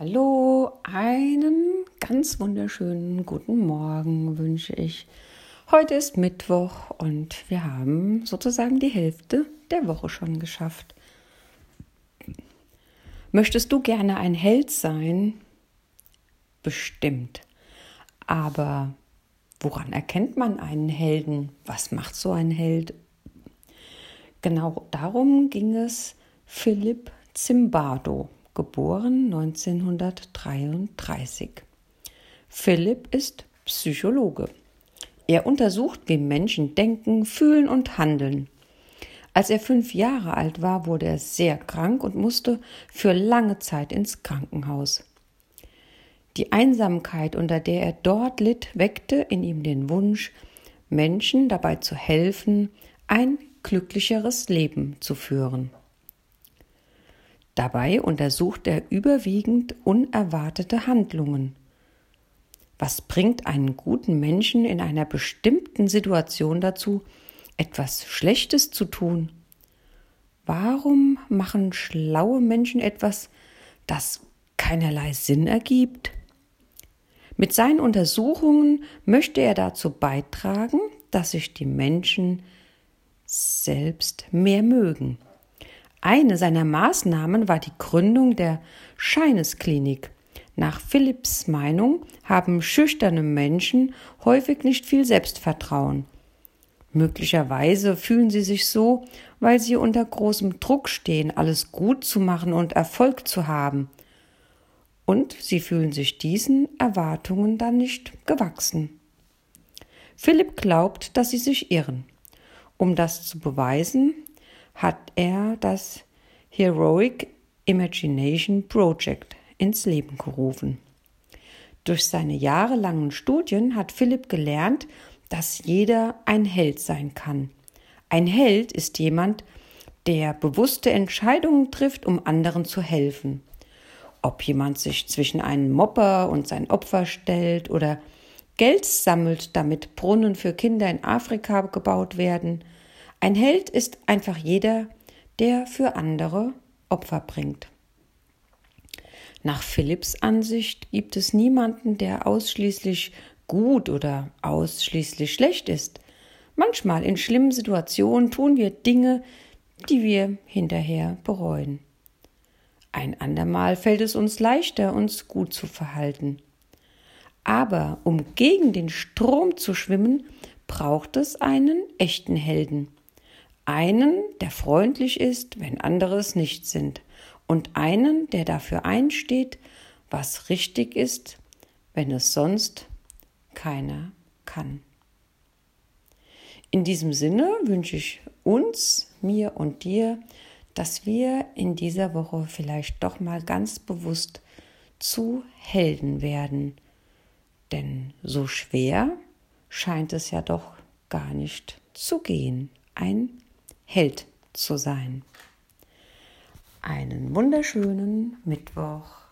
Hallo, einen ganz wunderschönen guten Morgen wünsche ich. Heute ist Mittwoch und wir haben sozusagen die Hälfte der Woche schon geschafft. Möchtest du gerne ein Held sein? Bestimmt. Aber woran erkennt man einen Helden? Was macht so ein Held? Genau darum ging es Philipp Zimbardo geboren 1933. Philipp ist Psychologe. Er untersucht, wie Menschen denken, fühlen und handeln. Als er fünf Jahre alt war, wurde er sehr krank und musste für lange Zeit ins Krankenhaus. Die Einsamkeit, unter der er dort litt, weckte in ihm den Wunsch, Menschen dabei zu helfen, ein glücklicheres Leben zu führen. Dabei untersucht er überwiegend unerwartete Handlungen. Was bringt einen guten Menschen in einer bestimmten Situation dazu, etwas Schlechtes zu tun? Warum machen schlaue Menschen etwas, das keinerlei Sinn ergibt? Mit seinen Untersuchungen möchte er dazu beitragen, dass sich die Menschen selbst mehr mögen. Eine seiner Maßnahmen war die Gründung der Scheinesklinik. Nach Philipps Meinung haben schüchterne Menschen häufig nicht viel Selbstvertrauen. Möglicherweise fühlen sie sich so, weil sie unter großem Druck stehen, alles gut zu machen und Erfolg zu haben. Und sie fühlen sich diesen Erwartungen dann nicht gewachsen. Philipp glaubt, dass sie sich irren. Um das zu beweisen, hat er das Heroic Imagination Project ins Leben gerufen. Durch seine jahrelangen Studien hat Philipp gelernt, dass jeder ein Held sein kann. Ein Held ist jemand, der bewusste Entscheidungen trifft, um anderen zu helfen. Ob jemand sich zwischen einen Mopper und sein Opfer stellt oder Geld sammelt, damit Brunnen für Kinder in Afrika gebaut werden – ein Held ist einfach jeder, der für andere Opfer bringt. Nach Philipps Ansicht gibt es niemanden, der ausschließlich gut oder ausschließlich schlecht ist. Manchmal in schlimmen Situationen tun wir Dinge, die wir hinterher bereuen. Ein andermal fällt es uns leichter, uns gut zu verhalten. Aber um gegen den Strom zu schwimmen, braucht es einen echten Helden. Einen, der freundlich ist, wenn andere es nicht sind, und einen, der dafür einsteht, was richtig ist, wenn es sonst keiner kann. In diesem Sinne wünsche ich uns, mir und dir, dass wir in dieser Woche vielleicht doch mal ganz bewusst zu Helden werden. Denn so schwer scheint es ja doch gar nicht zu gehen, ein Held zu sein. Einen wunderschönen Mittwoch.